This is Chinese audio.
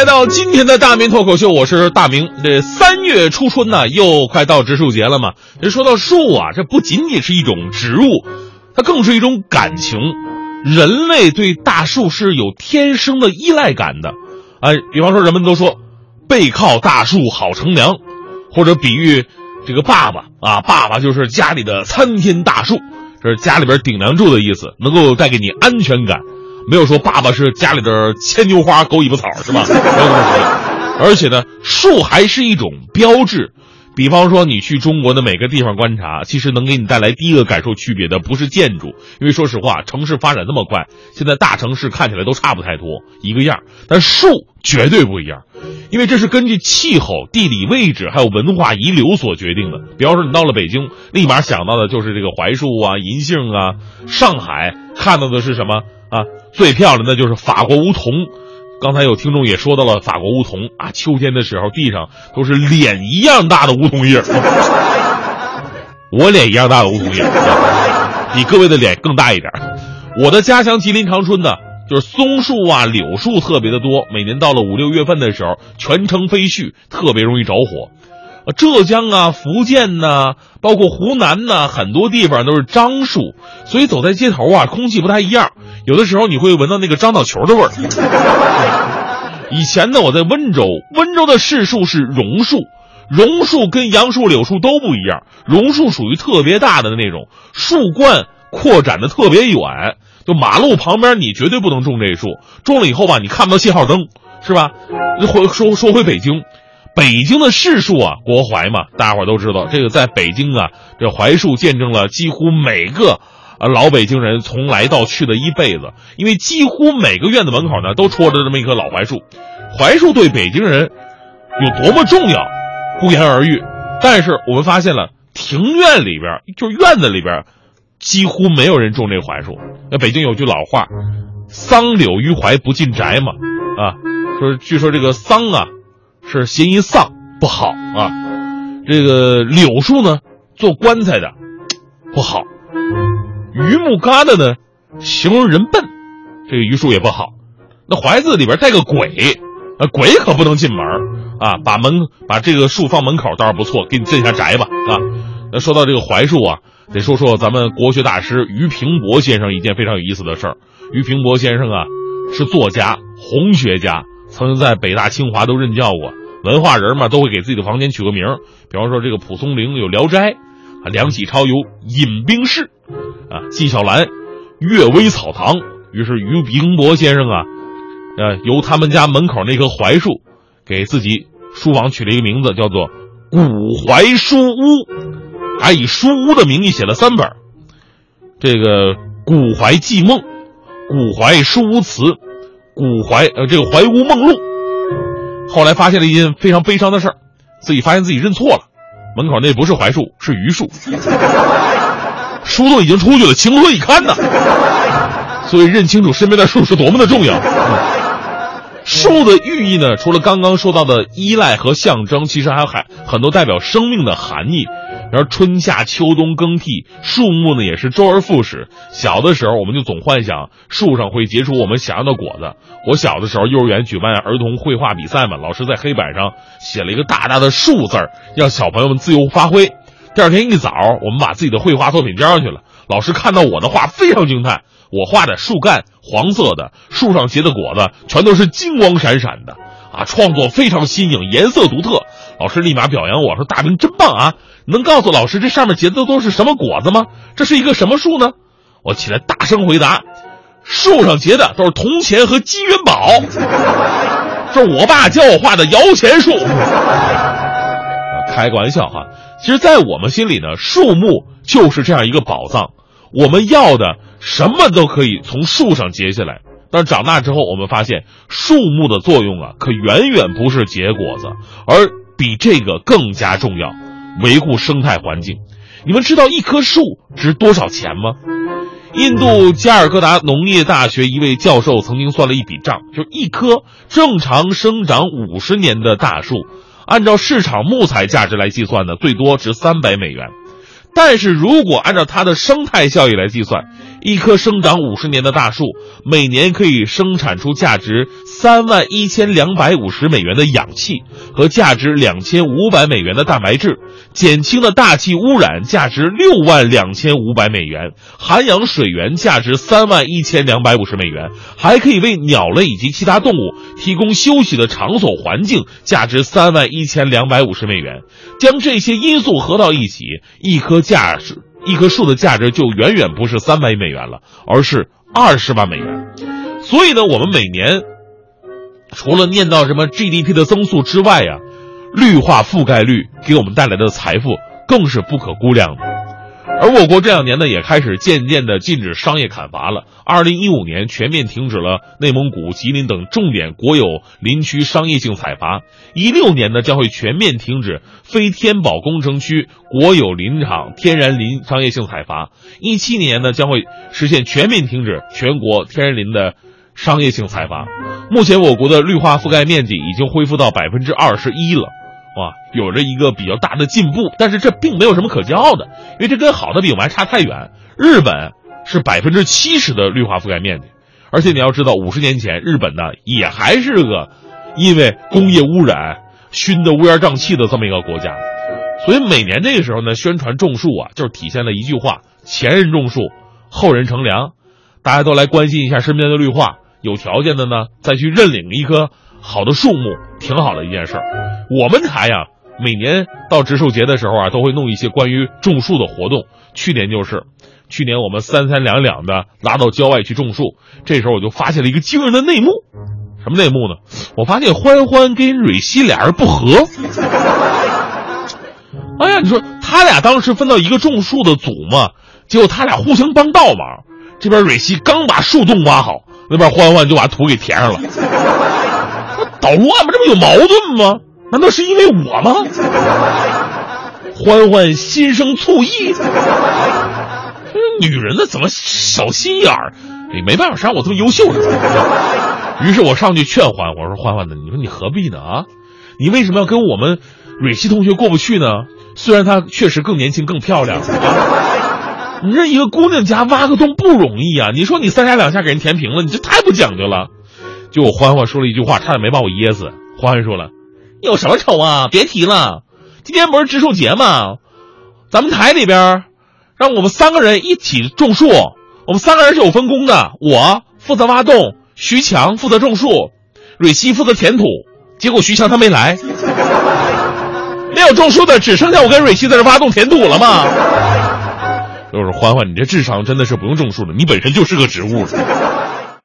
来到今天的大明脱口秀，我是大明。这三月初春呢，又快到植树节了嘛。人说到树啊，这不仅仅是一种植物，它更是一种感情。人类对大树是有天生的依赖感的。啊，比方说，人们都说背靠大树好乘凉，或者比喻这个爸爸啊，爸爸就是家里的参天大树，这是家里边顶梁柱的意思，能够带给你安全感。没有说爸爸是家里的牵牛花、狗尾巴草，是吧？没有这么说。而且呢，树还是一种标志。比方说，你去中国的每个地方观察，其实能给你带来第一个感受区别的不是建筑，因为说实话，城市发展那么快，现在大城市看起来都差不太多，一个样。但树绝对不一样，因为这是根据气候、地理位置还有文化遗留所决定的。比方说，你到了北京，立马想到的就是这个槐树啊、银杏啊；上海看到的是什么啊？最漂亮的就是法国梧桐。刚才有听众也说到了法国梧桐啊，秋天的时候地上都是脸一样大的梧桐叶 我脸一样大的梧桐叶比各位的脸更大一点我的家乡吉林长春呢，就是松树啊、柳树特别的多，每年到了五六月份的时候，全城飞絮，特别容易着火。浙江啊、福建呐，包括湖南呐，很多地方都是樟树，所以走在街头啊，空气不太一样。有的时候你会闻到那个樟脑球的味儿。以前呢，我在温州，温州的市树是榕树，榕树跟杨树、柳树都不一样，榕树属于特别大的那种，树冠扩展的特别远，就马路旁边你绝对不能种这树，种了以后吧，你看不到信号灯，是吧？回说说回北京。北京的市树啊，国槐嘛，大家伙都知道。这个在北京啊，这槐树见证了几乎每个啊老北京人从来到去的一辈子。因为几乎每个院子门口呢，都戳着这么一棵老槐树。槐树对北京人有多么重要，不言而喻。但是我们发现了，庭院里边，就是院子里边，几乎没有人种这槐树。那北京有句老话，“桑柳于槐不进宅”嘛，啊，说据说这个桑啊。是谐音丧不好啊，这个柳树呢做棺材的 不好，榆木疙瘩呢形容人笨，这个榆树也不好。那槐字里边带个鬼，啊鬼可不能进门啊，把门把这个树放门口倒是不错，给你镇下宅吧啊。那说到这个槐树啊，得说说咱们国学大师俞平伯先生一件非常有意思的事儿。俞平伯先生啊是作家、红学家，曾经在北大、清华都任教过。文化人嘛，都会给自己的房间取个名比方说这个蒲松龄有《聊斋》，啊，梁启超有《饮冰室》，啊，纪晓岚《阅微草堂》。于是于平伯先生啊，呃，由他们家门口那棵槐树，给自己书房取了一个名字，叫做“古槐书屋”，还以书屋的名义写了三本，这个《古槐记梦》《古槐书屋词》《古槐呃这个槐屋梦录》。后来发现了一件非常悲伤的事儿，自己发现自己认错了，门口那不是槐树，是榆树，书都已经出去了，情何以堪呢？所以认清楚身边的树是多么的重要。树的寓意呢，除了刚刚说到的依赖和象征，其实还有很很多代表生命的含义。然后春夏秋冬更替，树木呢也是周而复始。小的时候，我们就总幻想树上会结出我们想要的果子。我小的时候，幼儿园举办儿童绘画比赛嘛，老师在黑板上写了一个大大的“树”字儿，让小朋友们自由发挥。第二天一早，我们把自己的绘画作品交上去了。老师看到我的画，非常惊叹。我画的树干黄色的，树上结的果子全都是金光闪闪的，啊，创作非常新颖，颜色独特。老师立马表扬我说：“大明真棒啊！能告诉老师这上面结的都是什么果子吗？这是一个什么树呢？”我起来大声回答：“树上结的都是铜钱和金元宝，这是我爸教我画的摇钱树。”开个玩笑哈，其实，在我们心里呢，树木就是这样一个宝藏。我们要的什么都可以从树上结下来，但长大之后，我们发现树木的作用啊，可远远不是结果子，而比这个更加重要，维护生态环境。你们知道一棵树值多少钱吗？印度加尔各答农业大学一位教授曾经算了一笔账，就一棵正常生长五十年的大树，按照市场木材价值来计算呢，最多值三百美元。但是如果按照它的生态效益来计算，一棵生长五十年的大树，每年可以生产出价值三万一千两百五十美元的氧气和价值两千五百美元的蛋白质，减轻了大气污染，价值六万两千五百美元，涵养水源价值三万一千两百五十美元，还可以为鸟类以及其他动物提供休息的场所环境，价值三万一千两百五十美元。将这些因素合到一起，一棵价值。一棵树的价值就远远不是三百美元了，而是二十万美元。所以呢，我们每年除了念到什么 GDP 的增速之外呀，绿化覆盖率给我们带来的财富更是不可估量的。而我国这两年呢，也开始渐渐的禁止商业砍伐了。二零一五年全面停止了内蒙古、吉林等重点国有林区商业性采伐，一六年呢将会全面停止非天保工程区国有林场天然林商业性采伐，一七年呢将会实现全面停止全国天然林的商业性采伐。目前我国的绿化覆盖面积已经恢复到百分之二十一了。啊，有着一个比较大的进步，但是这并没有什么可骄傲的，因为这跟好的比我们还差太远。日本是百分之七十的绿化覆盖面积，而且你要知道，五十年前日本呢也还是个因为工业污染熏得乌烟瘴气的这么一个国家，所以每年这个时候呢，宣传种树啊，就是体现了一句话：前人种树，后人乘凉。大家都来关心一下身边的绿化，有条件的呢再去认领一棵。好的树木挺好的一件事儿，我们台呀，每年到植树节的时候啊，都会弄一些关于种树的活动。去年就是，去年我们三三两两的拉到郊外去种树，这时候我就发现了一个惊人的内幕，什么内幕呢？我发现欢欢跟蕊希俩人不和。哎呀，你说他俩当时分到一个种树的组嘛，结果他俩互相帮倒忙，这边蕊希刚把树洞挖好，那边欢欢就把土给填上了。捣乱吗？这不有矛盾吗？难道是因为我吗？欢欢心生醋意，女人呢怎么小心眼儿？你没办法，谁让我这么优秀呢？于是我上去劝欢，我说欢欢呢，你说你何必呢啊？你为什么要跟我们蕊希同学过不去呢？虽然她确实更年轻、更漂亮，你这一个姑娘家挖个洞不容易啊！你说你三下两下给人填平了，你这太不讲究了。就我欢欢说了一句话，差点没把我噎死。欢欢说了：“有什么丑啊？别提了，今天不是植树节吗？咱们台里边，让我们三个人一起种树。我们三个人是有分工的，我负责挖洞，徐强负责种树，蕊希负责填土。结果徐强他没来，没有种树的，只剩下我跟蕊希在这挖洞填土了吗？就是欢欢，你这智商真的是不用种树了，你本身就是个植物。”